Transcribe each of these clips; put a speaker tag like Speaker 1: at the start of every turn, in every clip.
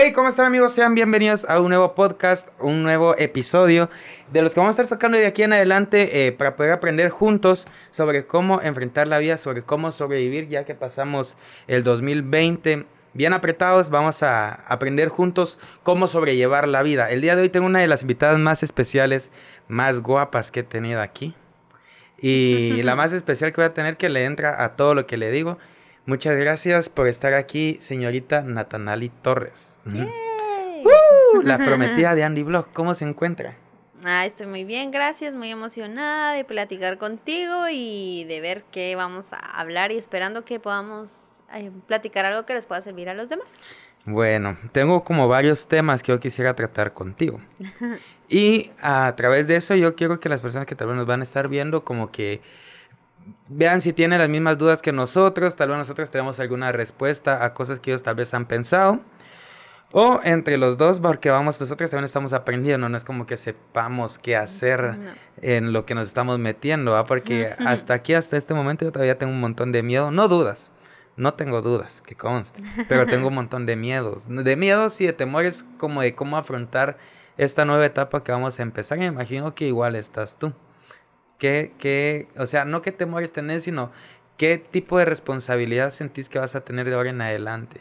Speaker 1: Hey, ¿cómo están amigos? Sean bienvenidos a un nuevo podcast, un nuevo episodio de los que vamos a estar sacando de aquí en adelante eh, para poder aprender juntos sobre cómo enfrentar la vida, sobre cómo sobrevivir ya que pasamos el 2020 bien apretados. Vamos a aprender juntos cómo sobrellevar la vida. El día de hoy tengo una de las invitadas más especiales, más guapas que he tenido aquí. Y la más especial que voy a tener que le entra a todo lo que le digo. Muchas gracias por estar aquí, señorita Natanali Torres. la prometida de Andy Blog, ¿cómo se encuentra?
Speaker 2: Ah, estoy muy bien, gracias, muy emocionada de platicar contigo y de ver qué vamos a hablar y esperando que podamos eh, platicar algo que les pueda servir a los demás.
Speaker 1: Bueno, tengo como varios temas que yo quisiera tratar contigo. y a través de eso yo quiero que las personas que tal vez nos van a estar viendo como que vean si tienen las mismas dudas que nosotros, tal vez nosotros tenemos alguna respuesta a cosas que ellos tal vez han pensado. O entre los dos, porque vamos, nosotros también estamos aprendiendo, no es como que sepamos qué hacer en lo que nos estamos metiendo, porque hasta aquí, hasta este momento, yo todavía tengo un montón de miedo, no dudas, no tengo dudas, que conste, pero tengo un montón de miedos, de miedos y de temores como de cómo afrontar esta nueva etapa que vamos a empezar. me imagino que igual estás tú. ¿Qué, qué, o sea, no qué temores tenés, sino qué tipo de responsabilidad sentís que vas a tener de ahora en adelante?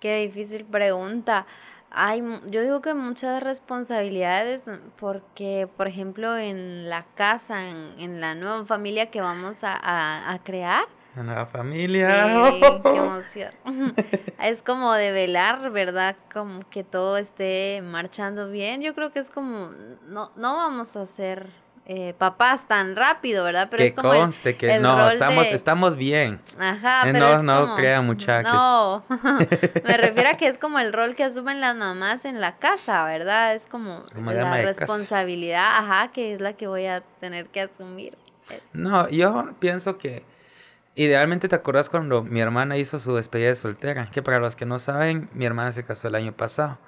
Speaker 2: Qué difícil pregunta. Hay, yo digo que muchas responsabilidades porque, por ejemplo, en la casa, en, la nueva familia que vamos a, a, crear.
Speaker 1: La nueva familia.
Speaker 2: qué emoción. es como de velar, ¿verdad? Como que todo esté marchando bien. Yo creo que es como, no, no vamos a hacer eh, papás tan rápido, ¿verdad?
Speaker 1: Pero que es como conste que no, estamos, estamos bien.
Speaker 2: Ajá,
Speaker 1: eh, pero no, no crea mucha
Speaker 2: No, me refiero a que es como el rol que asumen las mamás en la casa, ¿verdad? Es como, la responsabilidad, ajá, que es la que voy a tener que asumir.
Speaker 1: No, yo pienso que idealmente te acuerdas cuando mi hermana hizo su despedida de soltera, que para los que no saben, mi hermana se casó el año pasado.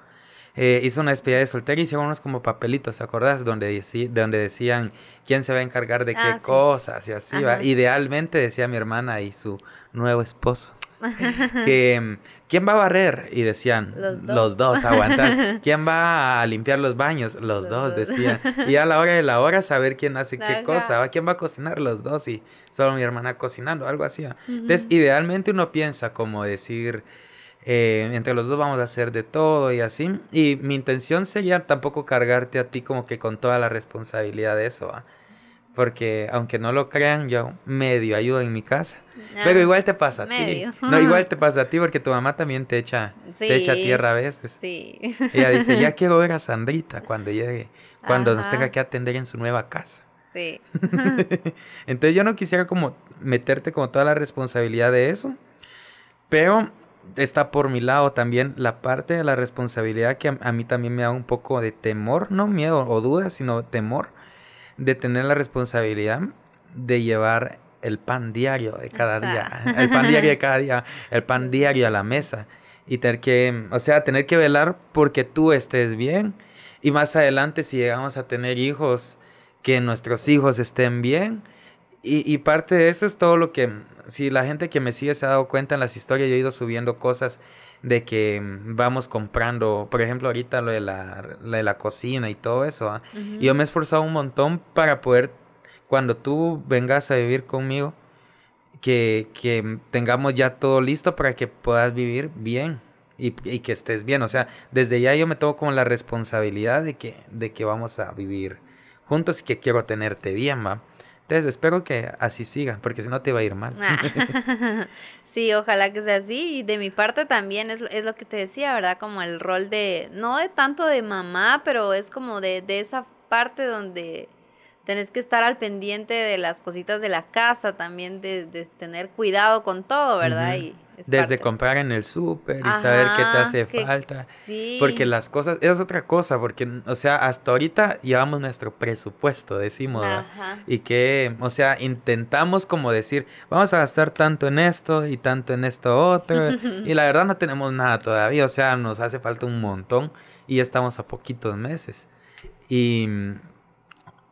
Speaker 1: Eh, hizo una despedida de soltera y hicieron unos como papelitos, ¿te acordás? Donde, donde decían quién se va a encargar de qué ah, cosas y así, va. Idealmente decía mi hermana y su nuevo esposo. que quién va a barrer y decían los dos, los dos aguantas. Quién va a limpiar los baños los, dos, decían. Y a la hora de la hora saber quién hace qué cosa quién va a cocinar los dos y solo mi hermana cocinando algo así entonces idealmente uno piensa como decir eh, entre los dos vamos a hacer de todo y así. Y mi intención sería tampoco cargarte a ti como que con toda la responsabilidad de eso, porque aunque no lo crean, yo medio ayudo en mi casa. Pero ah, igual te pasa a ti. No, igual te pasa a ti porque tu mamá también te echa, te echa tierra a veces.
Speaker 2: Sí.
Speaker 1: Ella dice, ya quiero ver a Sandrita cuando llegue, cuando nos tenga que atender en su nueva casa.
Speaker 2: Sí.
Speaker 1: Entonces yo no quisiera como meterte como toda la responsabilidad de eso. Pero está por mi lado también la parte de la responsabilidad que a, mí también me da un poco de temor, no miedo o duda, sino temor de tener la responsabilidad de llevar el pan diario de cada día, el pan diario de cada día, el pan diario a la mesa. Y tener que, o sea, tener que velar porque tú estés bien. Y más adelante si llegamos a tener hijos, que nuestros hijos estén bien. Y, y parte de eso es todo lo que si la gente que me sigue se ha dado cuenta en las historias, yo he ido subiendo cosas de que mm, vamos comprando, por ejemplo, ahorita lo de la, de la cocina y todo eso. Y yo me he esforzado un montón para poder, cuando tú vengas a vivir conmigo, que, que tengamos ya todo listo para que puedas vivir bien. Y, y, que estés bien, o sea, desde ya yo me tomo como la responsabilidad de que, de que vamos a vivir juntos y que quiero tenerte bien, ¿va? Entonces espero que así siga, porque si no te va a ir mal.
Speaker 2: Ah. sí, ojalá que sea así. Y de mi parte también es, es, lo que te decía, ¿verdad? Como el rol de, no de tanto de mamá, pero es como de, de esa parte donde tenés que estar al pendiente de las cositas de la casa, también de, de tener cuidado con todo, ¿verdad? y
Speaker 1: desde comprar en el súper y saber qué te hace falta.
Speaker 2: Sí.
Speaker 1: Porque las cosas, es otra cosa, porque, o sea, hasta ahorita llevamos nuestro presupuesto, decimos, y que, o sea, intentamos como decir, vamos a gastar tanto en esto y tanto en esto otro, y la verdad no tenemos nada todavía, o sea, nos hace falta un montón y ya estamos a poquitos meses. Y,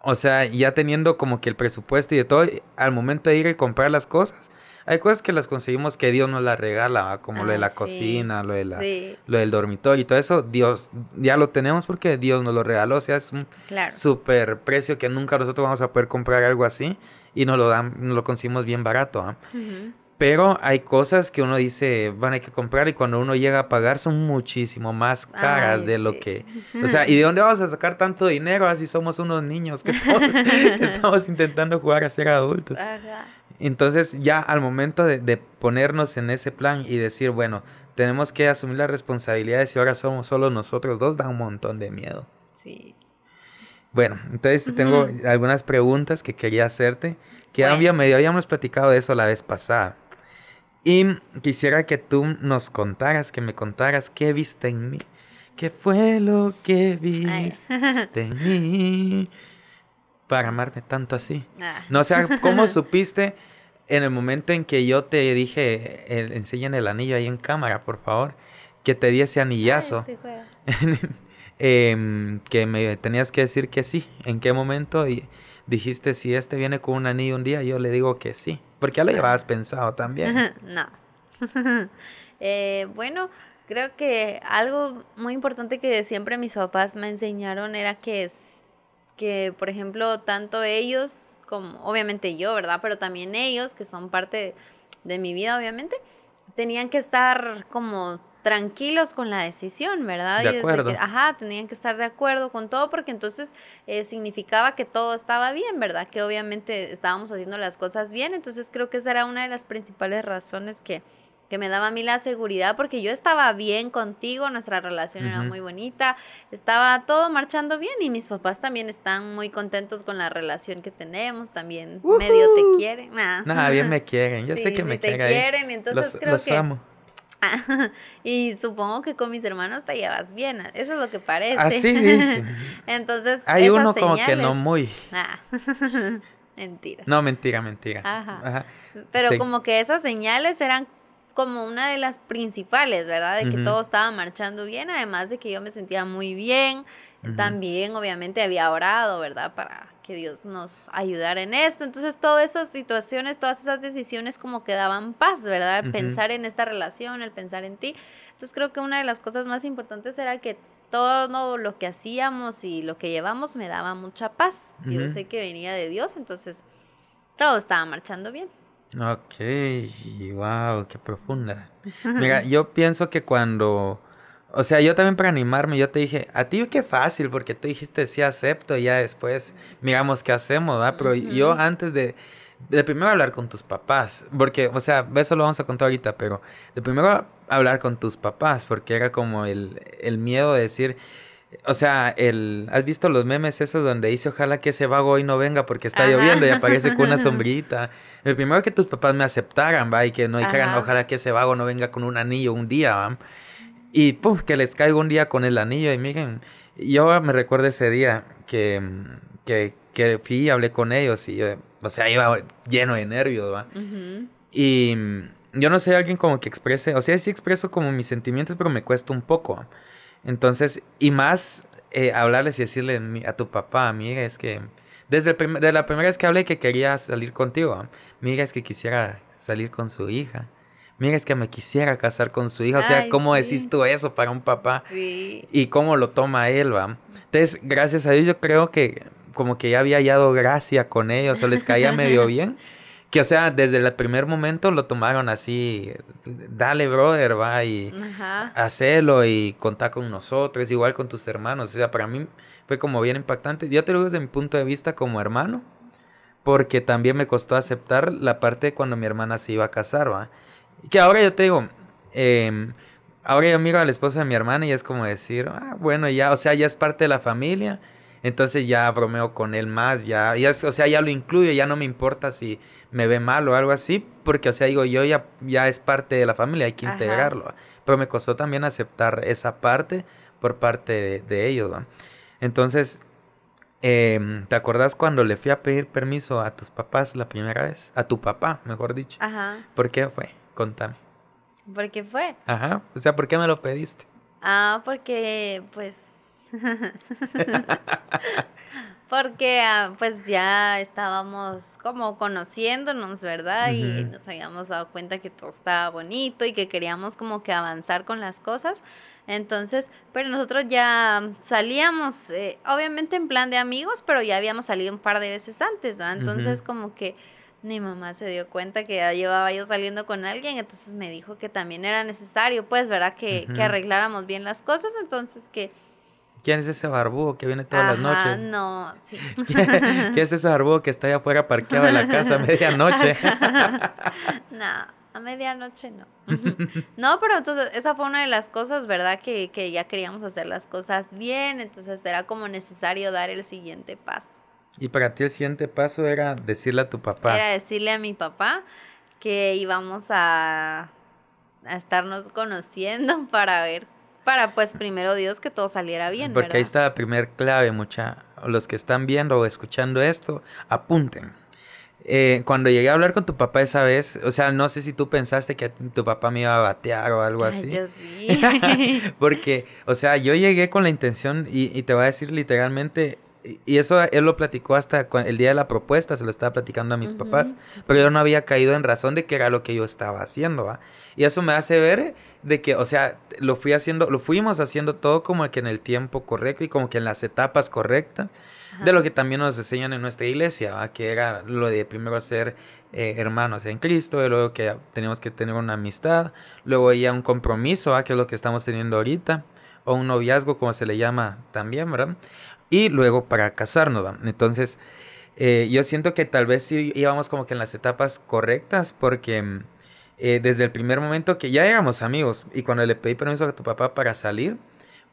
Speaker 1: o sea, ya teniendo como que el presupuesto y de todo, al momento de ir a comprar las cosas, hay cosas que las conseguimos que Dios nos las regala, ¿va? como lo de
Speaker 2: Ah,
Speaker 1: la
Speaker 2: sí.
Speaker 1: cocina, lo de la,
Speaker 2: Sí,
Speaker 1: lo del dormitorio y todo eso, Dios ya lo tenemos porque Dios nos lo regaló, o sea, es un
Speaker 2: claro.
Speaker 1: super precio que nunca nosotros vamos a poder comprar algo así y nos lo dan, nos lo conseguimos bien barato, ¿ah?
Speaker 2: Ujú.
Speaker 1: Pero hay cosas que uno dice van a que comprar y cuando uno llega a pagar son muchísimo más caras
Speaker 2: Ay,
Speaker 1: de lo
Speaker 2: sí.
Speaker 1: que... O sea, ¿y de dónde vamos a sacar tanto dinero así somos unos niños que estamos, que estamos intentando jugar a ser adultos?
Speaker 2: Ajá.
Speaker 1: Entonces ya al momento de, de ponernos en ese plan y decir, bueno, tenemos que asumir las responsabilidades y ahora somos solo nosotros dos, da un montón de miedo.
Speaker 2: Sí.
Speaker 1: Bueno, entonces te tengo algunas preguntas que quería hacerte, que
Speaker 2: Bueno.
Speaker 1: había, medio habíamos platicado de eso la vez pasada. Y quisiera que tú nos contaras, que me contaras qué viste en mí. ¿Qué fue lo que viste en mí? Para amarme tanto así.
Speaker 2: Ah.
Speaker 1: No, o sea, ¿cómo supiste en el momento en que yo te dije, el, enseñen el anillo ahí en cámara, por favor, que te di ese anillazo?
Speaker 2: Ay,
Speaker 1: em, que me tenías que decir que sí. ¿En qué momento? Y dijiste, si este viene con un anillo un día, yo le digo que sí. Porque ya lo llevabas pensado también.
Speaker 2: no. Eh, bueno, creo que algo muy importante que siempre mis papás me enseñaron era que es que, por ejemplo, tanto ellos como obviamente yo, ¿verdad? Pero también ellos, que son parte de mi vida, obviamente, tenían que estar como tranquilos con la decisión, ¿verdad?
Speaker 1: De
Speaker 2: Y desde
Speaker 1: acuerdo.
Speaker 2: que- ajá, tenían que estar de acuerdo con todo porque entonces eh, significaba que todo estaba bien, ¿verdad? Que obviamente estábamos haciendo las cosas bien, entonces creo que esa era una de las principales razones que, que me daba a mí la seguridad porque yo estaba bien contigo, nuestra relación era muy bonita, estaba todo marchando bien y mis papás también están muy contentos con la relación que tenemos, también medio te quieren. nah.
Speaker 1: Nada, bien me quieren. Yo sé que
Speaker 2: sí
Speaker 1: me
Speaker 2: te
Speaker 1: quieren
Speaker 2: entonces
Speaker 1: Los,
Speaker 2: creo
Speaker 1: los
Speaker 2: que
Speaker 1: amo.
Speaker 2: y supongo que con mis hermanos te llevas bien, eso es lo que parece.
Speaker 1: Así dicen.
Speaker 2: Entonces,
Speaker 1: Hay
Speaker 2: esas
Speaker 1: uno como que no muy.
Speaker 2: Ah, mentira.
Speaker 1: No, mentira, mentira.
Speaker 2: Ajá.
Speaker 1: Ajá.
Speaker 2: Pero
Speaker 1: sí.
Speaker 2: como que esas señales eran como una de las principales, ¿verdad? De que todo estaba marchando bien, además de que yo me sentía muy bien. También, obviamente, había orado, ¿verdad? Para que Dios nos ayudara en esto. Entonces, todas esas situaciones, todas esas decisiones como que daban paz, ¿verdad? El pensar en esta relación, el pensar en ti. Entonces, creo que una de las cosas más importantes era que todo lo que hacíamos y lo que llevamos me daba mucha paz. Yo sé que venía de Dios, entonces todo estaba marchando bien.
Speaker 1: Ok, wow, qué profunda. Mira, yo pienso que cuando, o sea, yo también para animarme, yo te dije, a ti qué fácil, porque tú dijiste sí acepto y ya después miramos qué hacemos, ¿verdad? Pero yo antes de, de primero hablar con tus papás, porque, o sea, eso lo vamos a contar ahorita, pero de primero hablar con tus papás, porque era como el, el miedo de decir, o sea, el, ¿has visto los memes esos donde dice ojalá que ese vago hoy no venga porque está
Speaker 2: Ajá.
Speaker 1: lloviendo y aparece con una sombrita? El primero que tus papás me aceptaran, va, y que no dijeran
Speaker 2: Ajá.
Speaker 1: ojalá que ese vago no venga con un anillo un día, va. Y pum, que les caiga un día con el anillo y miren, yo me recuerdo ese día que, que, que fui y hablé con ellos y yo, o sea, iba lleno de nervios, va.
Speaker 2: Ujú.
Speaker 1: Y mm, yo no soy alguien como que exprese, o sea, sí expreso como mis sentimientos, pero me cuesta un poco. Entonces, y más eh, hablarles y decirle a tu papá, mira, es que desde el de la primera vez que hablé que quería salir contigo, mira, es que quisiera salir con su hija. Mira, es que me quisiera casar con su hija. O sea,
Speaker 2: Ay,
Speaker 1: ¿cómo
Speaker 2: sí.
Speaker 1: decís tú eso para un papá?
Speaker 2: Sí.
Speaker 1: y cómo lo toma él, va. Entonces, gracias a Dios, yo creo que como que ya había hallado gracia con ellos, o les caía medio bien. Que, o sea, desde el primer momento lo tomaron así, dale, brother, va, y
Speaker 2: Ajá.
Speaker 1: hacelo y contá con nosotros, igual con tus hermanos. O sea, para mí fue como bien impactante. Yo te lo digo desde mi punto de vista como hermano, porque también me costó aceptar la parte de cuando mi hermana se iba a casar, va. Que ahora yo te digo, em, ahora yo miro al esposo de mi hermana y es como decir, ah, bueno, ya, o sea, ya es parte de la familia. Entonces ya bromeo con él más, ya, ya o sea, ya lo incluyo, ya no me importa si me ve mal o algo así, porque, o sea, digo, yo ya, ya es parte de la familia, hay que
Speaker 2: Ajá.
Speaker 1: integrarlo. Pero me costó también aceptar esa parte por parte de, de ellos. Entonces, em, ¿te acordás cuando le fui a pedir permiso a tus papás la primera vez? A tu papá, mejor dicho.
Speaker 2: Ajá.
Speaker 1: ¿Por qué fue? Contame.
Speaker 2: ¿Por qué fue?
Speaker 1: Ajá, o sea, ¿por qué me lo pediste?
Speaker 2: Ah, porque pues porque ah, pues ya estábamos como conociéndonos, ¿verdad? Y nos habíamos dado cuenta que todo estaba bonito y que queríamos como que avanzar con las cosas. Entonces, pero nosotros ya salíamos, eh, obviamente en plan de amigos, pero ya habíamos salido un par de veces antes, ¿verdad? Entonces como que mi mamá se dio cuenta que ya llevaba yo saliendo con alguien, entonces me dijo que también era necesario, pues, ¿verdad? Que, que arregláramos bien las cosas, entonces que...
Speaker 1: ¿Quién es ese barbudo que viene todas las noches?
Speaker 2: no, sí.
Speaker 1: ¿Quién es ese barbudo que está allá afuera parqueado de la casa a medianoche?
Speaker 2: no, a medianoche no. No, pero entonces esa fue una de las cosas, ¿verdad? Que, que ya queríamos hacer las cosas bien, entonces era como necesario dar el siguiente paso.
Speaker 1: Y para ti el siguiente paso era decirle a tu papá.
Speaker 2: Era decirle a mi papá que íbamos a, a estarnos conociendo para ver, para pues primero Dios que todo saliera bien,
Speaker 1: Porque ahí está la primer clave, mucha. Los que están viendo o escuchando esto, apunten. Eh, cuando llegué a hablar con tu papá esa vez, o sea, no sé si tú pensaste que tu papá me iba a batear o algo
Speaker 2: Ay,
Speaker 1: así.
Speaker 2: yo sí.
Speaker 1: Porque, o sea, yo llegué con la intención, y, y te voy a decir literalmente, y eso él lo platicó hasta el día de la propuesta, se lo estaba platicando a mis papás, pero yo no había caído en razón de que era lo que yo estaba haciendo, ¿va? Y eso me hace ver de que, o sea, lo fui haciendo, lo fuimos haciendo todo como que en el tiempo correcto y como que en las etapas correctas de lo que también nos enseñan en nuestra iglesia, ¿va? que era lo de primero ser eh, hermanos en Cristo, y luego que teníamos que tener una amistad, luego ya un compromiso, ¿va? que es lo que estamos teniendo ahorita, o un noviazgo, como se le llama también, ¿verdad? Y luego para casarnos, ¿va? Entonces, eh, yo siento que tal vez sí íbamos como que en las etapas correctas, porque mm, eh, desde el primer momento que ya éramos amigos, y cuando le pedí permiso a tu papá para salir,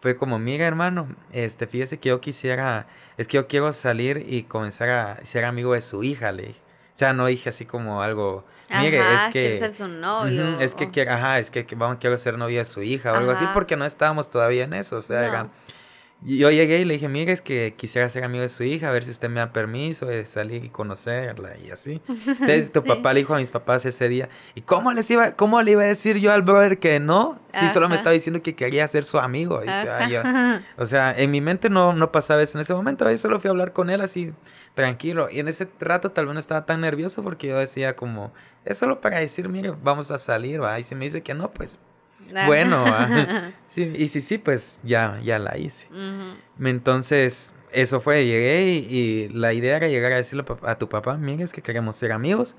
Speaker 1: fue como, mira hermano, este, fíjese que yo quisiera, es que yo quiero salir y comenzar a ser amigo de su hija, le dije. O sea, no dije así como algo, mire,
Speaker 2: Ajá,
Speaker 1: es que...
Speaker 2: ser su novio.
Speaker 1: Es que quiero, ajá, es que, vamos, quiero ser novia de su hija o algo así, porque no estábamos todavía en eso, o sea, era-
Speaker 2: No.
Speaker 1: Yo llegué y le dije, mire, es que quisiera ser amigo de su hija, a ver si usted me da permiso de salir y conocerla y así. Entonces tu papá le dijo a mis papás ese día, ¿y cómo les iba, cómo le iba a decir yo al brother que no? Si solo me estaba diciendo que quería ser su amigo. Y dice, "Ay, yo-". O sea, en mi mente no, no pasaba eso en ese momento, yo solo fui a hablar con él así, tranquilo. Y en ese rato tal vez no estaba tan nervioso porque yo decía como, es solo para decir, mire, vamos a salir, ¿va? Y si me dice que no, pues, bueno, ¿va? Sí, y si sí, pues ya, ya la hice.
Speaker 2: Ujú.
Speaker 1: Entonces, eso fue, llegué y, y la idea era llegar a decirle a tu papá, mire, es que queremos ser amigos.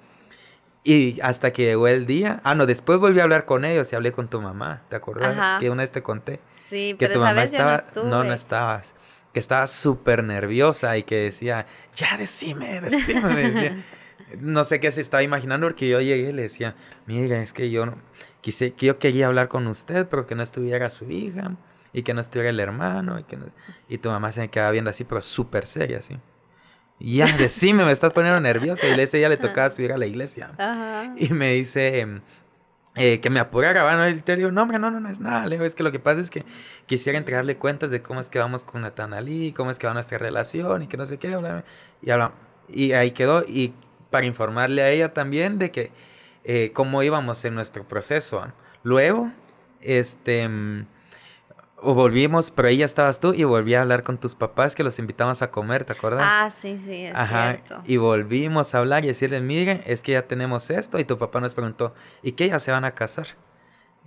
Speaker 1: Y hasta que llegó el día, ah, no, después volví a hablar con ellos y hablé con tu mamá, ¿te acuerdas?
Speaker 2: Ajá.
Speaker 1: Que una vez te conté
Speaker 2: Sí,
Speaker 1: que
Speaker 2: pero
Speaker 1: tu
Speaker 2: esa
Speaker 1: mamá
Speaker 2: vez yo
Speaker 1: estaba,
Speaker 2: no estuve.
Speaker 1: no, no estabas, que estaba súper nerviosa y que decía, ya decime, decime, me decía. No sé qué se estaba imaginando porque yo llegué y le decía, mira, es que yo no- quise, que yo quería hablar con usted, pero que no estuviera su hija y que no estuviera el hermano y que no- y tu mamá se me quedaba viendo así, pero súper seria así. Ya, decime, me estás poniendo nerviosa y ese día le tocaba subir a la iglesia.
Speaker 2: Ajá.
Speaker 1: Y me dice em, eh, que me apurara, ¿va? Y te digo, no, hombre, no, no, no es nada. Le digo, es que lo que pasa es que quisiera entregarle cuentas de cómo es que vamos con Natanalí, cómo es que va nuestra relación y que no sé qué. bla, bla. Y, habla- y ahí quedó. Y para informarle a ella también de que eh, cómo íbamos en nuestro proceso. ¿ah? Luego, este. mm, volvimos, pero ahí ya estabas tú y volví a hablar con tus papás que los invitamos a comer, ¿te acuerdas?
Speaker 2: Ah, sí, sí, es
Speaker 1: Ajá,
Speaker 2: cierto.
Speaker 1: y volvimos a hablar y decirle, miren, es que ya tenemos esto. Y tu papá nos preguntó, ¿y qué? ¿Ya se van a casar?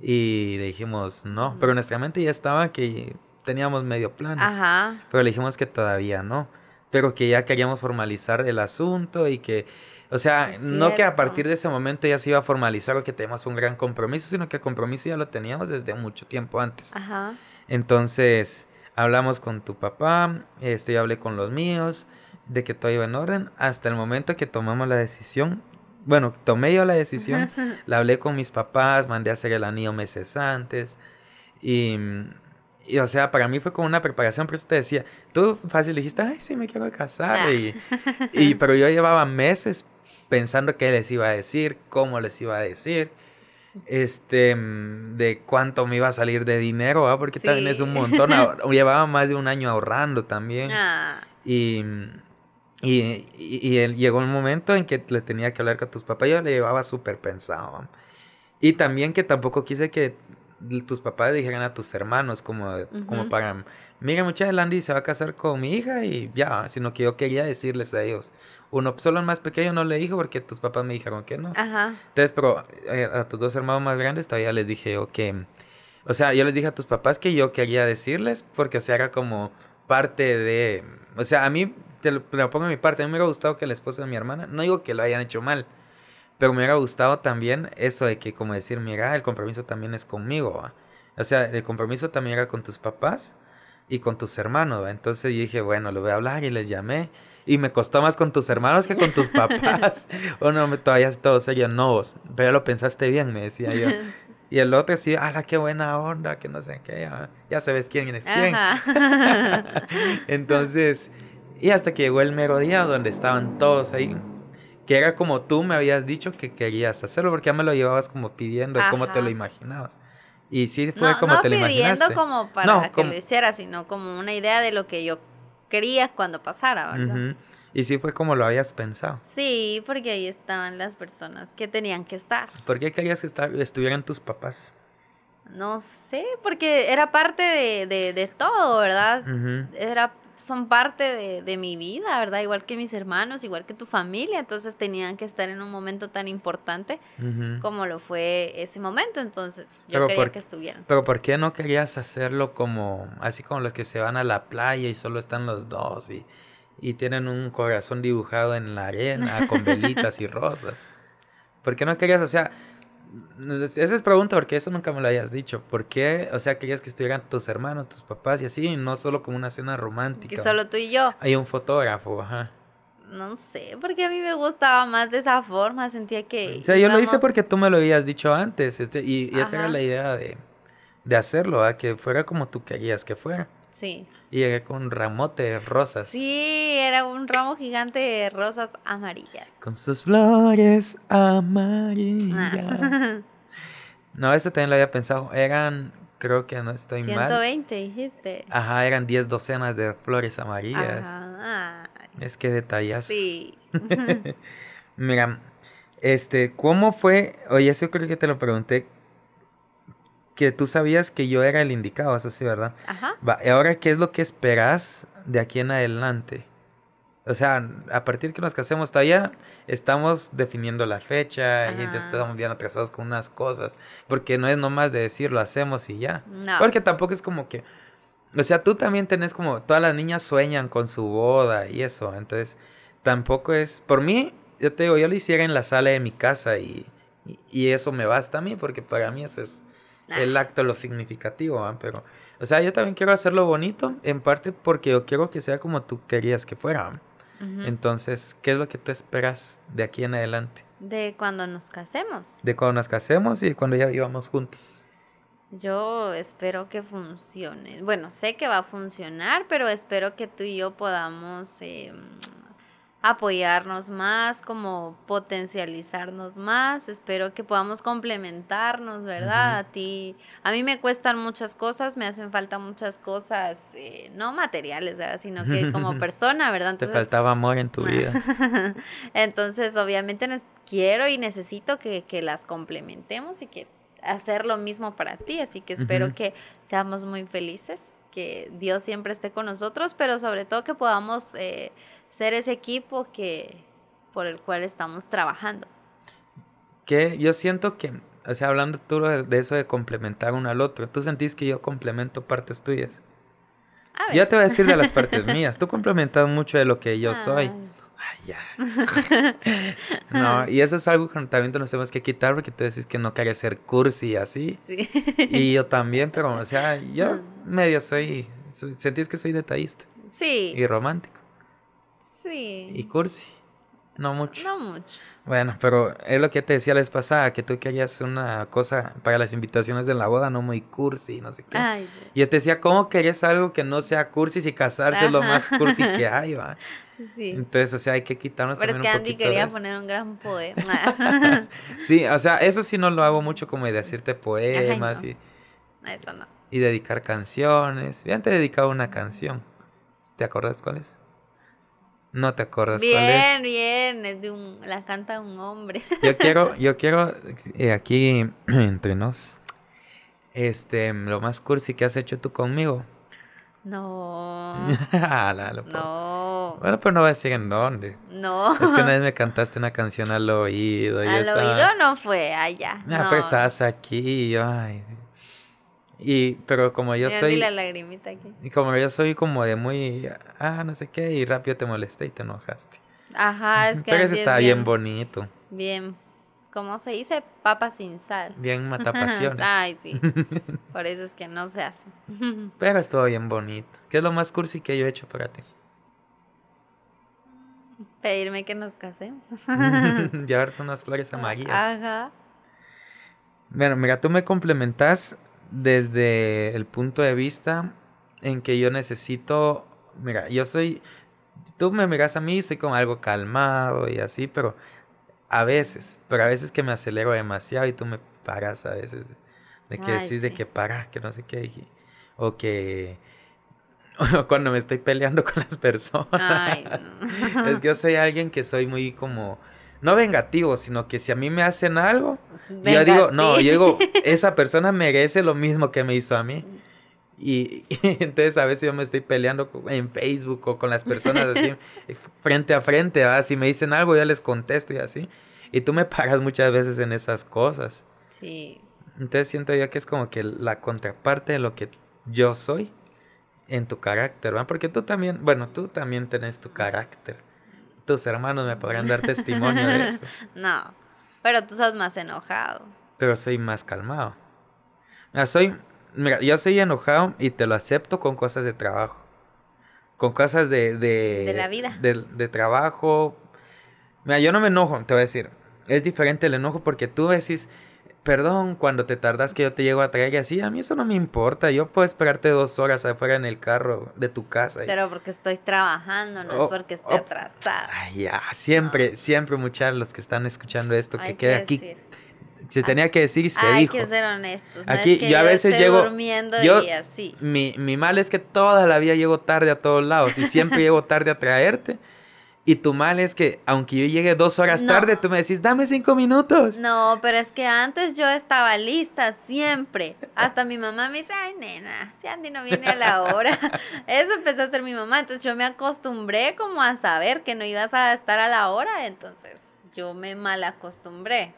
Speaker 1: Y le dijimos, no, pero nuestra mente ya estaba que teníamos medio planes.
Speaker 2: Ajá.
Speaker 1: Pero le dijimos que todavía no, pero que ya queríamos formalizar el asunto y que, o sea, no que a partir de ese momento ya se iba a formalizar o que tenemos un gran compromiso, sino que el compromiso ya lo teníamos desde mucho tiempo antes.
Speaker 2: Ajá.
Speaker 1: Entonces, hablamos con tu papá, este, yo hablé con los míos, de que todo iba en orden, hasta el momento que tomamos la decisión. Bueno, tomé yo la decisión, la hablé con mis papás, mandé a hacer el anillo meses antes. Y, y, o sea, para mí fue como una preparación, por eso te decía, tú fácil dijiste, ay, sí, me quiero casar.
Speaker 2: Ah.
Speaker 1: Y, y, pero yo llevaba meses pensando qué les iba a decir, cómo les iba a decir, este, de cuánto me iba a salir de dinero, ¿va? porque también es un montón. Llevaba más de un año ahorrando también.
Speaker 2: Ah,
Speaker 1: Y, y, y- llegó un momento en que le tenía que hablar con tus papás. Yo le llevaba súper pensado. Y también que tampoco quise que tus papás dijeran a tus hermanos como, como
Speaker 2: Ujú.
Speaker 1: para, mira Landy se va a casar con mi hija y ya, sino que yo quería decirles a ellos. Uno, solo el más pequeño no le dijo porque tus papás me dijeron que no.
Speaker 2: Ajá.
Speaker 1: Entonces, pero eh, a tus dos hermanos más grandes todavía les dije yo que, o sea, yo les dije a tus papás que yo quería decirles porque, sea, era como parte de, o sea, a mí, te lo, te lo pongo de mi parte, a mí me hubiera gustado que el esposo de mi hermana, no digo que lo hayan hecho mal, pero me hubiera gustado también eso de que como decir, mira, el compromiso también es conmigo, ¿va? O sea, el compromiso también era con tus papás y con tus hermanos, ¿va? Entonces yo dije, bueno, lo voy a hablar y les llamé. Y me costó más con tus hermanos que con tus papás. o no, me- todavía todos ellos no, pero ya lo pensaste bien, me decía yo. Y el otro sí, ala, qué buena onda, que no sé qué, ya, ya sabes quién es quién. Entonces, y hasta que llegó el mero día donde estaban todos ahí, que era como tú me habías dicho que querías hacerlo, porque ya me lo llevabas como pidiendo, como te lo
Speaker 2: Ajá.
Speaker 1: imaginabas. Y sí fue
Speaker 2: No,
Speaker 1: como
Speaker 2: no
Speaker 1: te lo
Speaker 2: pidiendo
Speaker 1: imaginaste.
Speaker 2: como para
Speaker 1: No,
Speaker 2: que
Speaker 1: como-
Speaker 2: lo hiciera, sino como una idea de lo que yo quería cuando pasara, ¿verdad?
Speaker 1: Y sí fue como lo habías pensado.
Speaker 2: Sí, porque ahí estaban las personas que tenían que estar.
Speaker 1: ¿Por qué querías que estuvieran tus papás?
Speaker 2: No sé, porque era parte de, de, de todo, ¿verdad? Era, son parte de, de mi vida, ¿verdad? Igual que mis hermanos, igual que tu familia, entonces tenían que estar en un momento tan importante como lo fue ese momento, entonces yo
Speaker 1: Pero
Speaker 2: quería
Speaker 1: por-
Speaker 2: que estuvieran.
Speaker 1: Pero ¿por qué no querías hacerlo como así como los que se van a la playa y solo están los dos y, y tienen un corazón dibujado en la arena con velitas y rosas? ¿Por qué no querías, o sea, esa es pregunta porque eso nunca me lo hayas dicho. ¿Por qué, o sea, querías que estuvieran tus hermanos, tus papás y así, y no solo como una cena romántica?
Speaker 2: Que solo tú y yo.
Speaker 1: Hay un fotógrafo, ajá.
Speaker 2: No sé, porque a mí me gustaba más de esa forma, sentía que...
Speaker 1: O sea, yo lo hice porque tú me lo habías dicho antes, este, y, y esa era la idea de, de hacerlo, que fuera como tú querías que fuera.
Speaker 2: Sí.
Speaker 1: Y llegué con un ramote de rosas.
Speaker 2: Sí, era un ramo gigante de rosas amarillas.
Speaker 1: Con sus flores amarillas.
Speaker 2: Ah.
Speaker 1: No, eso también lo había pensado. Eran, creo que no estoy mal.
Speaker 2: 120 dijiste.
Speaker 1: Ajá, eran 10 docenas de flores amarillas.
Speaker 2: Ajá.
Speaker 1: Es que detallas.
Speaker 2: Sí.
Speaker 1: Mira, este, ¿cómo fue? Oye, eso creo que te lo pregunté. Que tú sabías que yo era el indicado, eso sí, ¿verdad?
Speaker 2: Ajá.
Speaker 1: Va, y ahora, ¿qué es lo que esperas de aquí en adelante? O sea, a partir que nos casemos, todavía estamos definiendo la fecha y ya
Speaker 2: Ajá.
Speaker 1: estamos bien atrasados con unas cosas, porque no es nomás de decir lo hacemos y ya.
Speaker 2: No.
Speaker 1: Porque tampoco es como que, o sea, tú también tenés como, todas las niñas sueñan con su boda y eso, entonces tampoco es, por mí, yo te digo, yo lo hiciera en la sala de mi casa y, y, y eso me basta a mí, porque para mí eso es El acto lo significativo, ¿va? pero, o sea, yo también quiero hacerlo bonito, en parte porque yo quiero que sea como tú querías que fuera. Entonces, ¿qué es lo que tú esperas de aquí en adelante?
Speaker 2: De cuando nos casemos.
Speaker 1: De cuando nos casemos y cuando ya vivamos juntos.
Speaker 2: Yo espero que funcione. Bueno, sé que va a funcionar, pero espero que tú y yo podamos eh, apoyarnos más, como potencializarnos más. Espero que podamos complementarnos, ¿verdad? A ti, a mí me cuestan muchas cosas, me hacen falta muchas cosas, eh, no materiales, ¿verdad? Sino que como persona, ¿verdad?
Speaker 1: Te faltaba amor en tu vida.
Speaker 2: Entonces, obviamente quiero y necesito que, que las complementemos y que hacer lo mismo para ti. Así que espero que seamos muy felices, que Dios siempre esté con nosotros, pero sobre todo que podamos eh, ser ese equipo que por el cual estamos trabajando.
Speaker 1: Que yo siento que, o sea, hablando tú de, eso de complementar uno al otro, tú sentís que yo complemento partes tuyas.
Speaker 2: A
Speaker 1: Yo te voy a decir de las partes mías. Tú complementas mucho de lo que yo soy.
Speaker 2: Ay,
Speaker 1: ya. No, y eso es algo que también nos tenemos que quitar porque tú decís que no quieres ser cursi y así.
Speaker 2: sí.
Speaker 1: Y yo también, pero, o sea, yo medio soy, soy- sentís que soy detallista
Speaker 2: sí,
Speaker 1: y romántico
Speaker 2: sí.
Speaker 1: y cursi. No mucho.
Speaker 2: No mucho.
Speaker 1: Bueno, pero es lo que te decía la vez pasada, que tú querías una cosa para las invitaciones de la boda, no muy cursi, no sé qué.
Speaker 2: Ay,
Speaker 1: Y yo te decía, ¿cómo querés algo que no sea cursi si casarse es lo más cursi que hay, va?
Speaker 2: sí.
Speaker 1: Entonces, o sea, hay que quitarnos
Speaker 2: Pero es que
Speaker 1: un
Speaker 2: Andy
Speaker 1: poquito de
Speaker 2: quería
Speaker 1: eso.
Speaker 2: poner un gran poema.
Speaker 1: Sí, o sea, eso sí no lo hago mucho como de decirte poemas
Speaker 2: no.
Speaker 1: y,
Speaker 2: Eso no.
Speaker 1: y dedicar canciones. Ya te he dedicado una canción. ¿Te acuerdas cuál es? No te acuerdas cuál es.
Speaker 2: Bien, bien, es de un, la canta un hombre.
Speaker 1: Yo quiero, yo quiero eh, aquí entre nos Este, lo más cursi que has hecho tú conmigo.
Speaker 2: No.
Speaker 1: La- lo puedo-
Speaker 2: no.
Speaker 1: Bueno, pero no voy a decir en dónde.
Speaker 2: No.
Speaker 1: Es que una vez me cantaste una canción al oído. Y
Speaker 2: Al
Speaker 1: estaba...
Speaker 2: oído no fue allá.
Speaker 1: Ah,
Speaker 2: no.
Speaker 1: pero estabas aquí y yo, ay. Y, pero como yo
Speaker 2: Mira,
Speaker 1: soy,
Speaker 2: la lagrimita aquí.
Speaker 1: y como yo soy como de muy, ah, no sé qué, y rápido te molesté y te enojaste.
Speaker 2: Ajá, es que
Speaker 1: pero ese
Speaker 2: así es
Speaker 1: estaba bien
Speaker 2: bien,
Speaker 1: bonito,
Speaker 2: bien, ¿cómo se dice? Papa sin sal.
Speaker 1: bien matapasiones.
Speaker 2: Ay, sí. Por eso es que no se hace.
Speaker 1: pero estuvo bien bonito. ¿Qué es lo más cursi que yo he hecho para ti?
Speaker 2: Pedirme que nos casemos.
Speaker 1: Llevarte unas flores amarillas.
Speaker 2: Ajá.
Speaker 1: Bueno, mira, tú me complementas desde el punto de vista en que yo necesito, mira, yo soy, tú me miras a mí, soy como algo calmado y así, pero a veces, pero a veces que me acelero demasiado y tú me paras a veces de, que
Speaker 2: Ay,
Speaker 1: decís de que para, que no sé qué, y- o que o cuando me estoy peleando con las personas.
Speaker 2: Ay, no.
Speaker 1: Es que yo soy alguien que soy muy como, no vengativo, sino que si a mí me hacen algo, yo digo, no, yo digo, esa persona merece lo mismo que me hizo a mí. Y, y entonces a veces yo me estoy peleando en Facebook o con las personas así, frente a frente, ¿verdad? Si me dicen algo, yo les contesto y así. Y tú me pagas muchas veces en esas cosas.
Speaker 2: Sí.
Speaker 1: Entonces siento yo que es como que la contraparte de lo que yo soy en tu carácter, ¿verdad? Porque tú también, bueno, tú también tenés tu carácter. Tus hermanos me podrán dar testimonio de eso.
Speaker 2: No. Pero tú estás más enojado.
Speaker 1: pero soy más calmado. Mira, soy, mira, yo soy enojado y te lo acepto con cosas de trabajo. Con cosas de... De,
Speaker 2: De la vida.
Speaker 1: De, de trabajo. Mira, yo no me enojo, te voy a decir. Es diferente el enojo porque tú decís, perdón, cuando te tardas que yo te llego a traer y así, a mí eso no me importa. Yo puedo esperarte dos horas afuera en el carro de tu casa. y-
Speaker 2: Pero porque estoy trabajando, no
Speaker 1: Oh,
Speaker 2: es porque esté
Speaker 1: oh.
Speaker 2: atrasada.
Speaker 1: Ay, ya, siempre, siempre muchachos los que están escuchando esto, que quede aquí,
Speaker 2: decir.
Speaker 1: se tenía que decir y se
Speaker 2: Hay
Speaker 1: dijo.
Speaker 2: que ser honestos. no
Speaker 1: Aquí,
Speaker 2: es que
Speaker 1: yo a veces llego-
Speaker 2: durmiendo
Speaker 1: yo-
Speaker 2: y así.
Speaker 1: Mi, mi mal es que toda la vida llego tarde a todos lados y siempre llego tarde a traerte. Y tu mal es que, aunque yo llegue dos horas
Speaker 2: No.
Speaker 1: tarde, tú me decís, dame cinco minutos.
Speaker 2: No, pero es que antes yo estaba lista siempre. Hasta mi mamá me dice, ay, nena, si Andy no viene a la hora. Eso empezó a hacer mi mamá. Entonces yo me acostumbré como a saber que no ibas a estar a la hora. Entonces yo me mal acostumbré.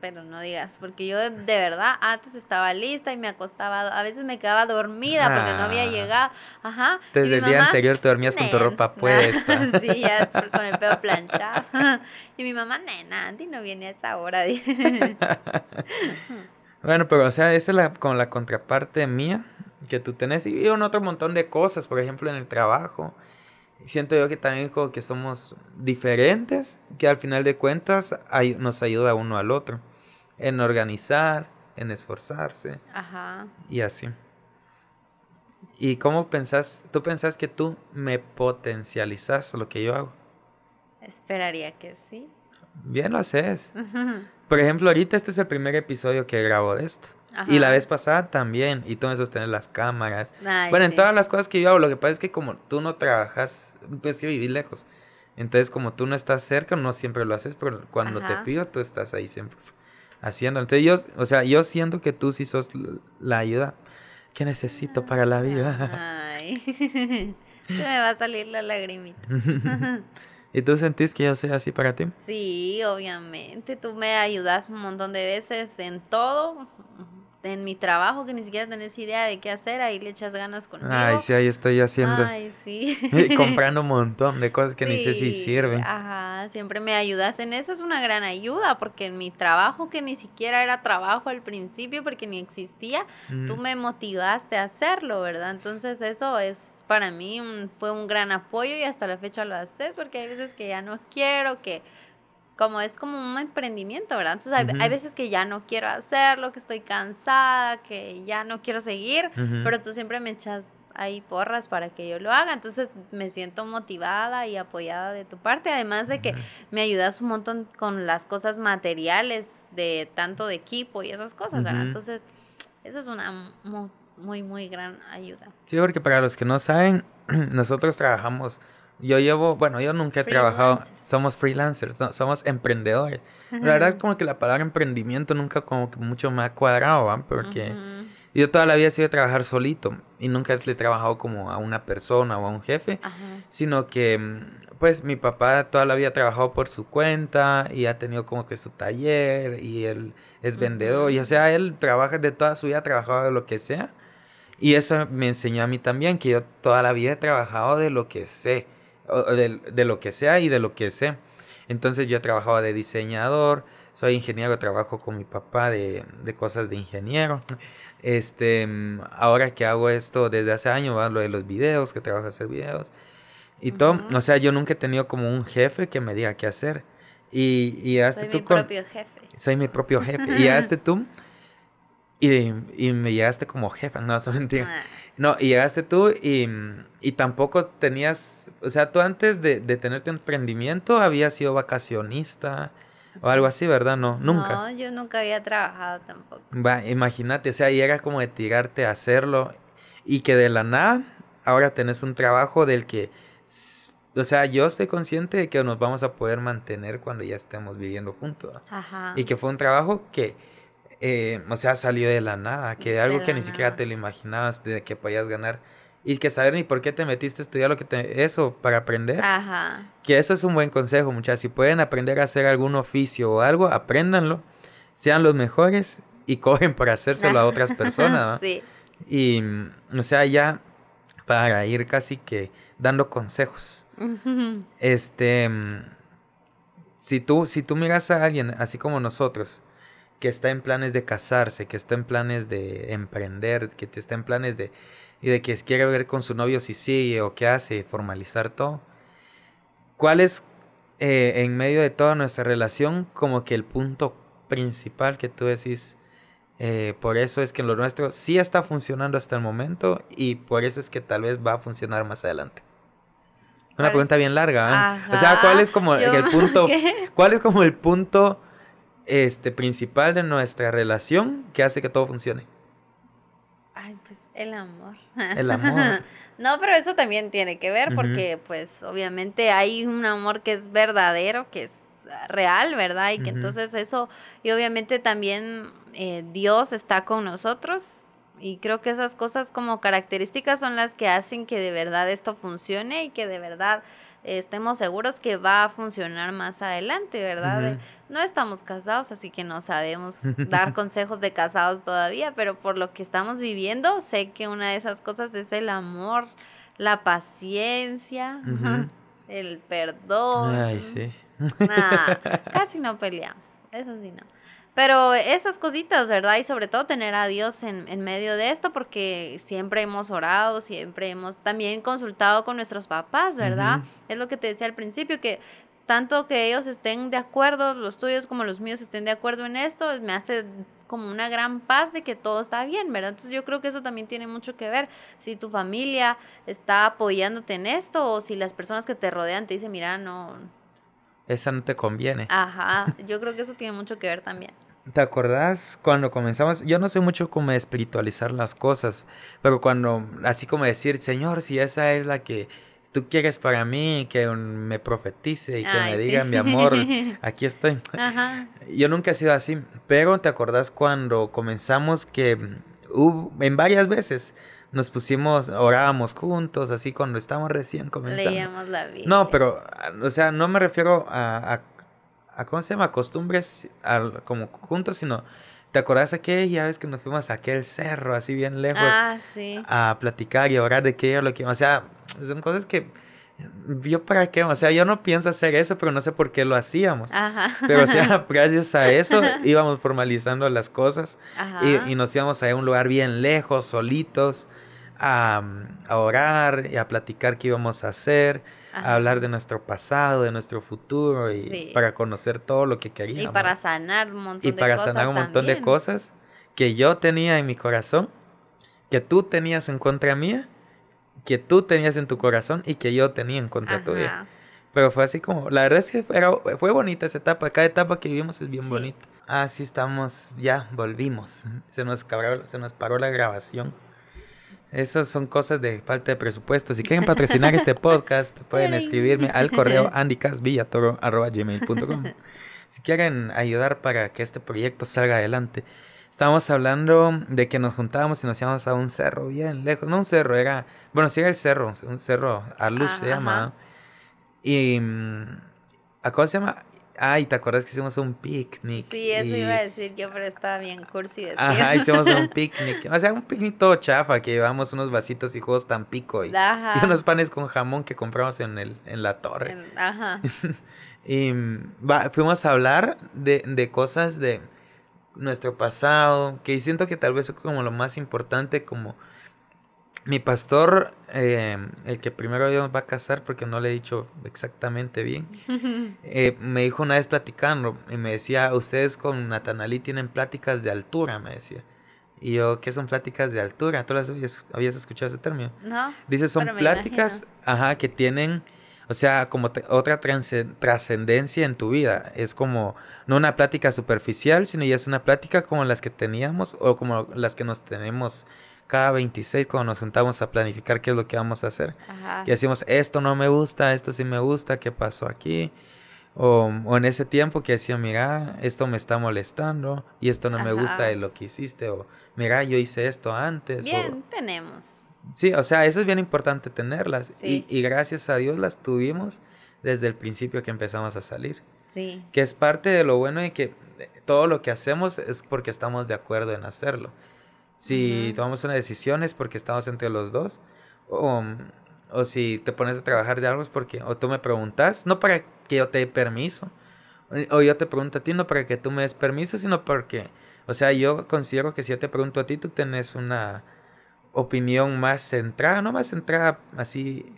Speaker 2: Pero no digas, porque yo de, de verdad antes estaba lista y me acostaba, a veces me quedaba dormida porque no había
Speaker 1: Ah.
Speaker 2: llegado. Ajá.
Speaker 1: Desde el día anterior te dormías con tu ropa puesta.
Speaker 2: sí, ya con el pelo planchado. y mi mamá, nena, Andy no viene a esa hora.
Speaker 1: Bueno, pero o sea, esa es la, con la contraparte mía que tú tenés. Y en otro montón de cosas, por ejemplo, en el trabajo. Siento yo que también como que somos diferentes, que al final de cuentas nos ayuda uno al otro. En organizar, en esforzarse
Speaker 2: Ajá.
Speaker 1: y así. ¿Y cómo pensás, tú pensás que tú me potencializas lo que yo hago?
Speaker 2: Esperaría que sí.
Speaker 1: Bien lo haces. Por ejemplo, ahorita este es el primer episodio que grabo de esto. Y
Speaker 2: Ajá.
Speaker 1: la vez pasada también. Y tú me sostener las cámaras.
Speaker 2: Ay,
Speaker 1: bueno, en
Speaker 2: sí.
Speaker 1: todas las cosas que yo hago, lo que pasa es que como tú no trabajas, pues que vivís lejos. Entonces, como tú no estás cerca, no siempre lo haces, pero cuando te
Speaker 2: Ajá.
Speaker 1: pido, tú estás ahí siempre haciendo. Entonces, yo, o sea, yo siento que tú sí sos la ayuda que necesito para la vida.
Speaker 2: Ay. Se me va a salir la lagrimita.
Speaker 1: ¿Y tú sentís que yo soy así para ti?
Speaker 2: Sí, obviamente. Tú me ayudas un montón de veces en todo. En mi trabajo, que ni siquiera tenés idea de qué hacer, ahí le echas ganas conmigo.
Speaker 1: Ay, sí, ahí estoy haciendo,
Speaker 2: Ay, sí.
Speaker 1: comprando un montón de cosas que ni sé si sirven.
Speaker 2: Ajá, siempre me ayudas en eso, es una gran ayuda, porque en mi trabajo, que ni siquiera era trabajo al principio, porque ni existía, tú
Speaker 1: Mm.
Speaker 2: me motivaste a hacerlo, ¿verdad? Entonces eso es para mí un- fue un gran apoyo y hasta la fecha lo haces, porque hay veces que ya no quiero, que como es como un emprendimiento, ¿verdad? Entonces hay, hay veces que ya no quiero hacerlo, que estoy cansada, que ya no quiero seguir, pero tú siempre me echas ahí porras para que yo lo haga, entonces me siento motivada y apoyada de tu parte, además de que me ayudas un montón con las cosas materiales de tanto de equipo y esas cosas, ¿verdad? Entonces, eso es una mu- muy, muy gran ayuda.
Speaker 1: Sí, porque para los que no saben, nosotros trabajamos Yo llevo, bueno, yo nunca he trabajado, somos freelancers, no, somos emprendedores. La verdad como que la palabra emprendimiento nunca como que mucho me ha cuadrado, ¿va? Porque
Speaker 2: Ujú.
Speaker 1: yo toda la vida he sido trabajar solito y nunca le he trabajado como a una persona o a un jefe,
Speaker 2: Ajá.
Speaker 1: sino que mm, pues mi papá toda la vida ha trabajado por su cuenta y ha tenido como que su taller y él es vendedor y o sea, él trabaja de toda su vida, ha trabajado de lo que sea y eso me enseñó a mí también que yo toda la vida he trabajado de lo que sé, de, de lo que sea y de lo que sé. Entonces yo he trabajado de diseñador, soy ingeniero, trabajo con mi papá de, de cosas de ingeniero. Este, ahora que hago esto desde hace años, ¿va? lo de los videos, que trabajo a hacer videos y todo.
Speaker 2: Ujú.
Speaker 1: O sea, yo nunca he tenido como un jefe que me diga qué hacer. Y, y hazte
Speaker 2: Soy
Speaker 1: tú
Speaker 2: mi
Speaker 1: con-
Speaker 2: propio jefe.
Speaker 1: soy mi propio jefe. Y llegaste tú y, y me llegaste como jefa, no, son mentiras.
Speaker 2: Ah,
Speaker 1: No, y llegaste tú y, y tampoco tenías, o sea, tú antes de, de tener tu emprendimiento habías sido vacacionista o algo así, ¿verdad? No, nunca.
Speaker 2: No, yo nunca había trabajado tampoco.
Speaker 1: Va, imagínate, o sea, y era como de tirarte a hacerlo y que de la nada ahora tenés un trabajo del que, o sea, yo estoy consciente de que nos vamos a poder mantener cuando ya estemos viviendo juntos.
Speaker 2: Ajá.
Speaker 1: Y que fue un trabajo que, eh, o sea, salió de la nada, que
Speaker 2: De
Speaker 1: algo que ni siquiera te lo imaginabas de que podías ganar. Y que saber ni por qué te metiste a estudiar lo que te, eso para aprender.
Speaker 2: Ajá.
Speaker 1: Que eso es un buen consejo, muchachos. Si pueden aprender a hacer algún oficio o algo, apréndanlo. Sean los mejores y cogen para hacérselo a otras personas. ¿va?
Speaker 2: sí.
Speaker 1: Y, o sea, ya para ir casi que dando consejos. Este, mm, si tú, si tú miras a alguien así como nosotros, que está en planes de casarse, que está en planes de emprender, que te está en planes de, y de que quiere ver con su novio si sigue o qué hace, formalizar todo, ¿cuál es eh, en medio de toda nuestra relación como que el punto principal que tú decís? eh, por eso es que lo nuestro sí está funcionando hasta el momento y por eso es que tal vez va a funcionar más adelante. Una
Speaker 2: ¿Cuál
Speaker 1: pregunta
Speaker 2: es?
Speaker 1: bien larga, ¿eh? O sea, ¿cuál es como
Speaker 2: yo-
Speaker 1: el punto, cuál es como el punto este principal de nuestra relación que hace que todo funcione?
Speaker 2: Ay, pues el amor.
Speaker 1: El amor.
Speaker 2: No, pero eso también tiene que ver porque pues obviamente hay un amor que es verdadero, que es real, ¿verdad? Y que entonces eso, y obviamente también eh, Dios está con nosotros. Y creo que esas cosas como características son las que hacen que de verdad esto funcione y que de verdad estemos seguros que va a funcionar más adelante, ¿verdad? No estamos casados, así que no sabemos dar consejos de casados todavía, pero por lo que estamos viviendo, sé que una de esas cosas es el amor, la paciencia, el perdón.
Speaker 1: Ay, sí.
Speaker 2: Nah, casi no peleamos, eso sí no. Pero esas cositas, ¿verdad? Y sobre todo tener a Dios en, en medio de esto, porque siempre hemos orado, siempre hemos también consultado con nuestros papás, ¿verdad? Es lo que te decía al principio, que tanto que ellos estén de acuerdo, los tuyos como los míos estén de acuerdo en esto, me hace como una gran paz de que todo está bien, ¿verdad? Entonces yo creo que eso también tiene mucho que ver. Si tu familia está apoyándote en esto o si las personas que te rodean te dicen, mira, no,
Speaker 1: Esa no te conviene.
Speaker 2: ajá, yo creo que eso tiene mucho que ver también.
Speaker 1: ¿Te acordás cuando comenzamos? Yo no soy mucho como de espiritualizar las cosas, pero cuando, así como decir, Señor, si esa es la que tú quieres para mí, que me profetice y que
Speaker 2: Ay,
Speaker 1: me
Speaker 2: sí.
Speaker 1: diga, mi amor, aquí estoy.
Speaker 2: Ajá.
Speaker 1: Yo nunca he sido así, pero ¿te acordás cuando comenzamos que hubo, en varias veces nos pusimos, orábamos juntos, así cuando estábamos recién comenzando?
Speaker 2: Leíamos la Biblia.
Speaker 1: No, pero, o sea, no me refiero a, a, a ¿cómo se llama? Costumbres al- como juntos, sino, ¿te acordás aquella vez que nos fuimos a aquel cerro así bien lejos
Speaker 2: Ah, sí.
Speaker 1: a platicar y a orar de qué era lo que, o sea, son cosas que, yo para qué, o sea, yo no pienso hacer eso, pero no sé por qué lo hacíamos.
Speaker 2: Ajá.
Speaker 1: Pero, o sea, gracias a eso íbamos formalizando las cosas y, y nos íbamos a un lugar bien lejos, solitos, a, a orar y a platicar qué íbamos a hacer,
Speaker 2: Ajá.
Speaker 1: hablar de nuestro pasado, de nuestro futuro y
Speaker 2: Sí.
Speaker 1: para conocer todo lo que
Speaker 2: Y
Speaker 1: queríamos.
Speaker 2: para sanar un montón
Speaker 1: Y
Speaker 2: de
Speaker 1: para
Speaker 2: cosas
Speaker 1: sanar un montón de cosas que yo tenía en mi corazón, que tú tenías en contra mía, que tú tenías en tu corazón y que yo tenía en contra tuya. Pero fue así como, la verdad es que era- fue bonita esa etapa, cada etapa que vivimos es bien
Speaker 2: Sí.
Speaker 1: bonita. Ah, sí estamos, ya volvimos. Se nos, cabró- se nos paró la grabación. Esas son cosas de falta de presupuesto. Si quieren patrocinar este podcast, pueden escribirme al correo andicasvillatoro.gmail.com Si quieren ayudar para que este proyecto salga adelante. Estábamos hablando de que nos juntábamos y nos íbamos a un cerro bien lejos. No un cerro, era... Bueno, sí era el cerro. Un cerro a luz se llama. Y... Mm, ¿A cómo se llama? Ay, ¿te acuerdas que hicimos un picnic?
Speaker 2: Sí, eso iba a decir yo, pero estaba bien cursi decir.
Speaker 1: Ajá, hicimos un picnic. O sea, un picnic todo chafa, que llevamos unos vasitos y juegos tampico y, y unos panes con jamón que compramos en, el, en la torre. ajá. y va, fuimos a hablar de, de cosas de nuestro pasado, que siento que tal vez es como lo más importante, como mi pastor, eh, el que primero Dios va a casar, porque no le he dicho exactamente bien, eh, me dijo una vez platicando, y me decía, ustedes con Natanalí tienen pláticas de altura, me decía. Y yo, ¿qué son pláticas de altura? ¿Tú las habías, escuchado ese término?
Speaker 2: No.
Speaker 1: Dice, son pláticas, ajá, que tienen, o sea, como otra trascendencia en tu vida. Es como, no una plática superficial, sino ya es una plática como las que teníamos o como las que nos tenemos cada 26 cuando nos juntamos a planificar qué es lo que vamos a hacer. Y decimos, esto no me gusta, esto sí me gusta, ¿qué pasó aquí? O, en ese tiempo que decía, mira, esto me está molestando y esto no me gusta de lo que hiciste. O mira, yo hice esto antes.
Speaker 2: Bien, tenemos.
Speaker 1: Sí, o sea, eso es bien importante tenerlas. Y, y, gracias a Dios las tuvimos desde el principio que empezamos a salir.
Speaker 2: Sí.
Speaker 1: Que es parte de lo bueno y que todo lo que hacemos es porque estamos de acuerdo en hacerlo. Si tomamos una decisión es porque estamos entre los dos. O, o, si te pones a trabajar de algo es porque, o tú me preguntas, no para que yo te dé permiso, o yo te pregunto a ti, no para que tú me des permiso, sino porque, o sea, yo considero que si yo te pregunto a ti, tú tienes una opinión más centrada, no más centrada así,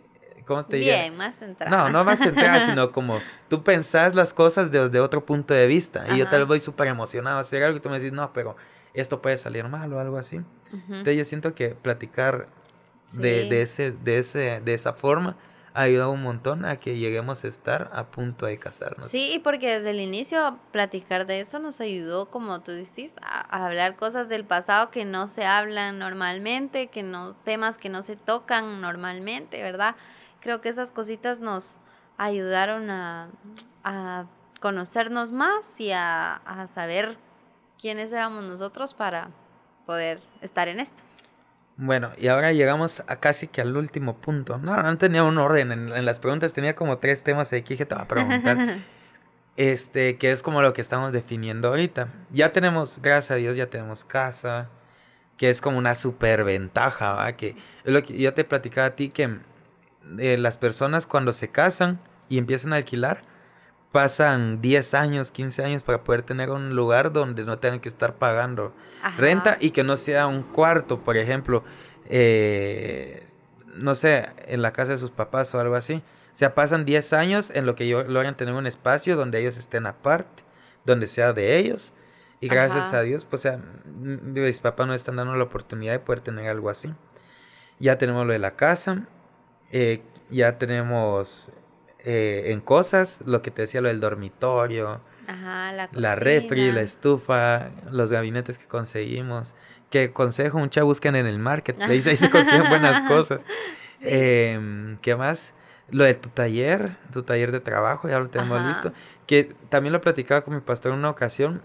Speaker 1: ¿cómo te diría?
Speaker 2: Bien, más centrada.
Speaker 1: No, no más centrada, sino como tú pensás las cosas desde otro punto de vista. Y yo tal vez voy súper emocionado a hacer algo y tú me dices, no, pero esto puede salir mal o algo así. Entonces yo siento que platicar de, de, ese, de, ese, de esa forma ha ayudado un montón a que lleguemos a estar a punto de casarnos.
Speaker 2: Sí, y porque desde el inicio platicar de eso nos ayudó, como tú dices, a, hablar cosas del pasado que no se hablan normalmente, que no temas que no se tocan normalmente, ¿verdad? Creo que esas cositas nos ayudaron a, a conocernos más y a, a saber quiénes éramos nosotros para poder estar en esto.
Speaker 1: Bueno, y ahora llegamos a casi que al último punto. No, no tenía un orden en, las preguntas, tenía como tres temas de que te va a preguntar. este, que es como lo que estamos definiendo ahorita. Ya tenemos, gracias a Dios, ya tenemos casa, que es como una superventaja, ¿va? Que es lo que yo te platicaba a ti, que eh, las personas cuando se casan y empiezan a alquilar, pasan 10 años, 15 años para poder tener un lugar donde no tengan que estar pagando renta y que no sea un cuarto, por ejemplo, eh, no sé, en la casa de sus papás o algo así. O sea, pasan 10 años en lo que logran tener un espacio donde ellos estén aparte, donde sea de ellos. Y gracias a Dios, pues, o sea, mis papás nos están dando la oportunidad de poder tener algo así. Ya tenemos lo de la casa, eh, ya tenemos eh, en cosas, lo que te decía, lo del dormitorio,
Speaker 2: la,
Speaker 1: la refri, la estufa, los gabinetes que conseguimos. Que consejo, mucha busquen en el marketplace, ahí se consiguen buenas cosas. Em, ¿Qué más? Lo de tu taller, tu taller de trabajo, ya lo tenemos listo. Que también lo platicaba con mi pastor en una ocasión.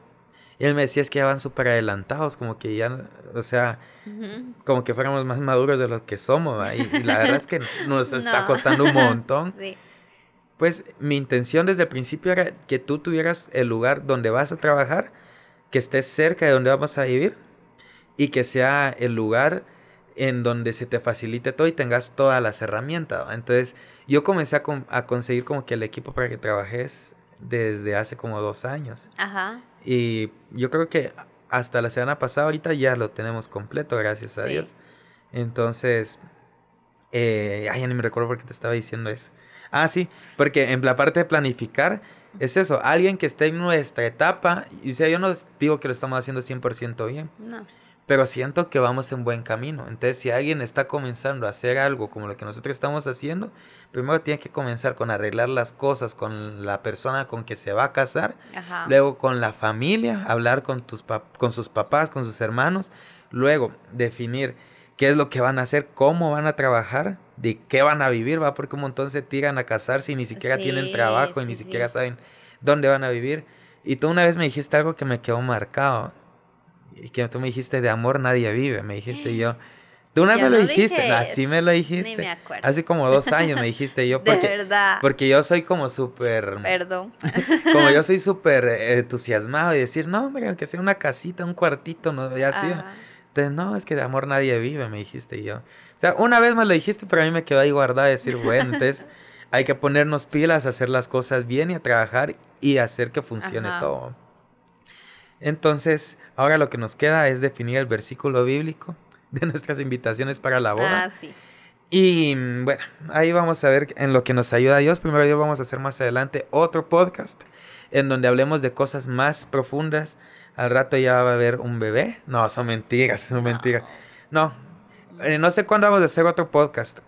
Speaker 1: Y él me decía es que ya van súper adelantados, como que ya, o sea, como que fuéramos más maduros de lo que somos. Y, la verdad es que nos está costando un montón. Sí. Pues mi intención desde el principio era que tú tuvieras el lugar donde vas a trabajar, que estés cerca de donde vamos a vivir y que sea el lugar en donde se te facilite todo y tengas todas las herramientas. Entonces yo comencé a, conseguir como que el equipo para que trabajes desde hace como dos años.
Speaker 2: Ajá.
Speaker 1: Y yo creo que hasta la semana pasada ahorita ya lo tenemos completo, gracias a Dios. Entonces, eh, ay, ya ni me recuerdo por qué te estaba diciendo eso. Ah, sí, porque en la parte de planificar es eso, alguien que esté en nuestra etapa, y sea, yo no digo que lo estamos haciendo 100% bien,
Speaker 2: no.
Speaker 1: pero siento que vamos en buen camino. Entonces, si alguien está comenzando a hacer algo como lo que nosotros estamos haciendo, primero tiene que comenzar con arreglar las cosas con la persona con que se va a casar, luego con la familia, hablar con, tus con sus papás, con sus hermanos, luego definir qué es lo que van a hacer, cómo van a trabajar, de qué van a vivir, va, porque un montón se tiran a casarse y ni siquiera tienen trabajo y ni siquiera saben dónde van a vivir. Y tú una vez me dijiste algo que me quedó marcado, y que tú me dijiste, de amor nadie vive, me dijiste yo. Tú una vez me lo dijiste, así me lo dijiste. me acuerdo. Hace como dos años me dijiste yo. Porque, de verdad. Porque yo soy como súper.
Speaker 2: Perdón.
Speaker 1: Como yo soy súper entusiasmado y decir, no, hombre, aunque sea una casita, un cuartito, no, ya así. Entonces, no, es que de amor nadie vive, me dijiste yo. O sea, una vez me lo dijiste, pero a mí me quedó ahí guardado decir, bueno, entonces hay que ponernos pilas, hacer las cosas bien y a trabajar y hacer que funcione todo. Entonces, ahora lo que nos queda es definir el versículo bíblico de nuestras invitaciones para la boda. Ah, sí. Y bueno, ahí vamos a ver en lo que nos ayuda Dios. Primero Dios vamos a hacer más adelante otro podcast en donde hablemos de cosas más profundas. Al rato ya va a haber un bebé. No, son mentiras, son mentiras. No, eh, no sé cuándo vamos a hacer otro podcast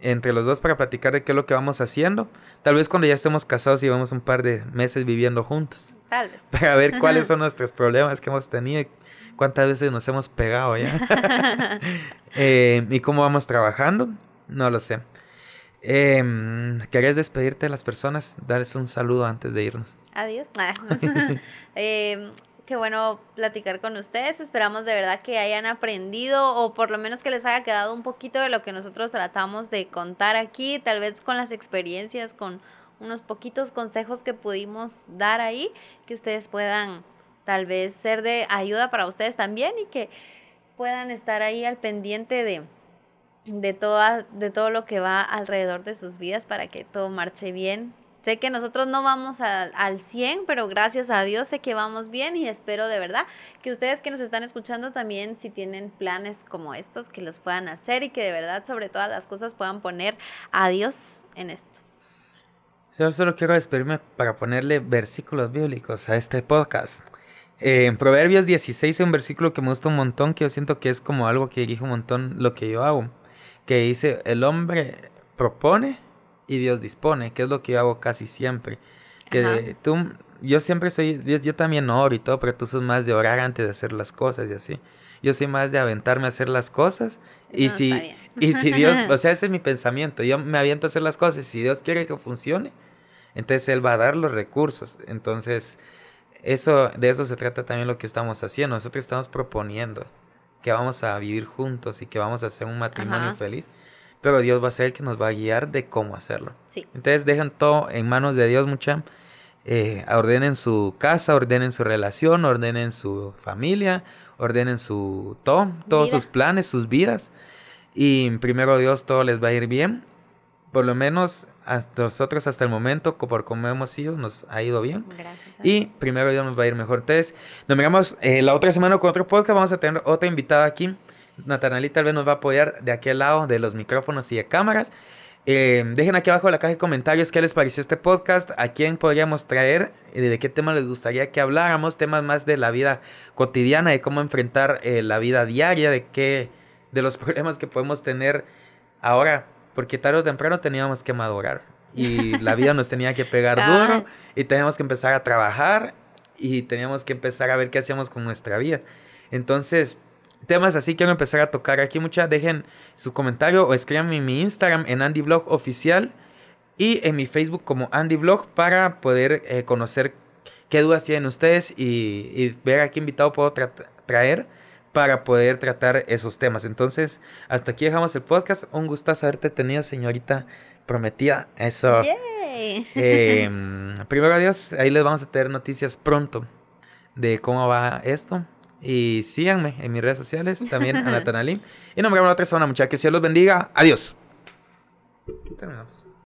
Speaker 1: entre los dos para platicar de qué es lo que vamos haciendo. Tal vez cuando ya estemos casados y vamos un par de meses viviendo juntos. Tal vez. Para ver cuáles son nuestros problemas que hemos tenido cuántas veces nos hemos pegado ya. Eh, y cómo vamos trabajando, no lo sé. Eh, ¿Querías despedirte de las personas? Darles un saludo antes de irnos.
Speaker 2: Adiós. eh, qué bueno platicar con ustedes. Esperamos de verdad que hayan aprendido o por lo menos que les haya quedado un poquito de lo que nosotros tratamos de contar aquí, tal vez con las experiencias, con unos poquitos consejos que pudimos dar ahí, que ustedes puedan tal vez ser de ayuda para ustedes también y que puedan estar ahí al pendiente de, de, toda, de todo lo que va alrededor de sus vidas para que todo marche bien. Sé que nosotros no vamos al 100, pero gracias a Dios sé que vamos bien y espero de verdad que ustedes que nos están escuchando también, si tienen planes como estos, que los puedan hacer y que de verdad sobre todas las cosas puedan poner a Dios en esto.
Speaker 1: Yo solo quiero despedirme para ponerle versículos bíblicos a este podcast. en Proverbios 16 es un versículo que me gusta un montón, que yo siento que es como algo que dirige un montón lo que yo hago. Que dice, el hombre propone y Dios dispone, que es lo que yo hago casi siempre. Que tú, yo siempre soy, yo, también oro y todo, pero tú sos más de orar antes de hacer las cosas y así. Yo soy más de aventarme a hacer las cosas y si, y si Dios, o sea, ese es mi pensamiento, yo me aviento a hacer las cosas y si Dios quiere que funcione, entonces Él va a dar los recursos. Entonces, eso, de eso se trata también lo que estamos haciendo. Nosotros estamos proponiendo que vamos a vivir juntos y que vamos a hacer un matrimonio feliz. Pero Dios va a ser el que nos va a guiar de cómo hacerlo. Entonces dejan todo en manos de Dios, mucha. Eh, ordenen su casa, ordenen su relación, ordenen su familia, ordenen su todo, todos sus planes, sus vidas. Y primero Dios todo les va a ir bien. Por lo menos hasta nosotros hasta el momento, por como hemos ido, nos ha ido bien. Gracias. Y primero Dios nos va a ir mejor. Entonces, nos miramos eh, la otra semana con otro podcast. Vamos a tener otra invitada aquí. Natanali tal vez nos va a apoyar de aquel lado de los micrófonos y de cámaras. Eh, dejen aquí abajo en la caja de comentarios qué les pareció este podcast, a quién podríamos traer, y de qué tema les gustaría que habláramos, temas más de la vida cotidiana, de cómo enfrentar eh, la vida diaria, de qué, de los problemas que podemos tener ahora, porque tarde o temprano teníamos que madurar y la vida nos tenía que pegar duro y teníamos que empezar a trabajar y teníamos que empezar a ver qué hacíamos con nuestra vida. Entonces, temas así quiero empezar a tocar aquí. Muchas dejen su comentario o escriban en mi Instagram en AndyBlog oficial y en mi Facebook como AndyBlog para poder eh, conocer qué dudas tienen ustedes y, ver a qué invitado puedo traer para poder tratar esos temas. Entonces, hasta aquí dejamos el podcast. Un gustazo haberte tenido, señorita prometida. Eso. Em, primero adiós. Ahí les vamos a tener noticias pronto de cómo va esto. Y síganme en mis redes sociales, también a Natanalim. y nos vemos la otra semana, muchachos. Que Dios los bendiga. Adiós. Terminamos.